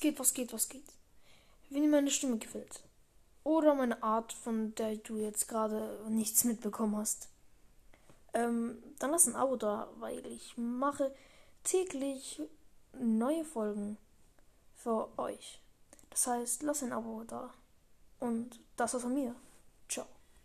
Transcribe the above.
geht, was geht, was geht? Wenn dir meine Stimme gefällt oder meine Art, von der du jetzt gerade nichts mitbekommen hast, ähm, dann lass ein Abo da, weil ich mache täglich neue Folgen für euch. Das heißt, lass ein Abo da. Und das war's von mir.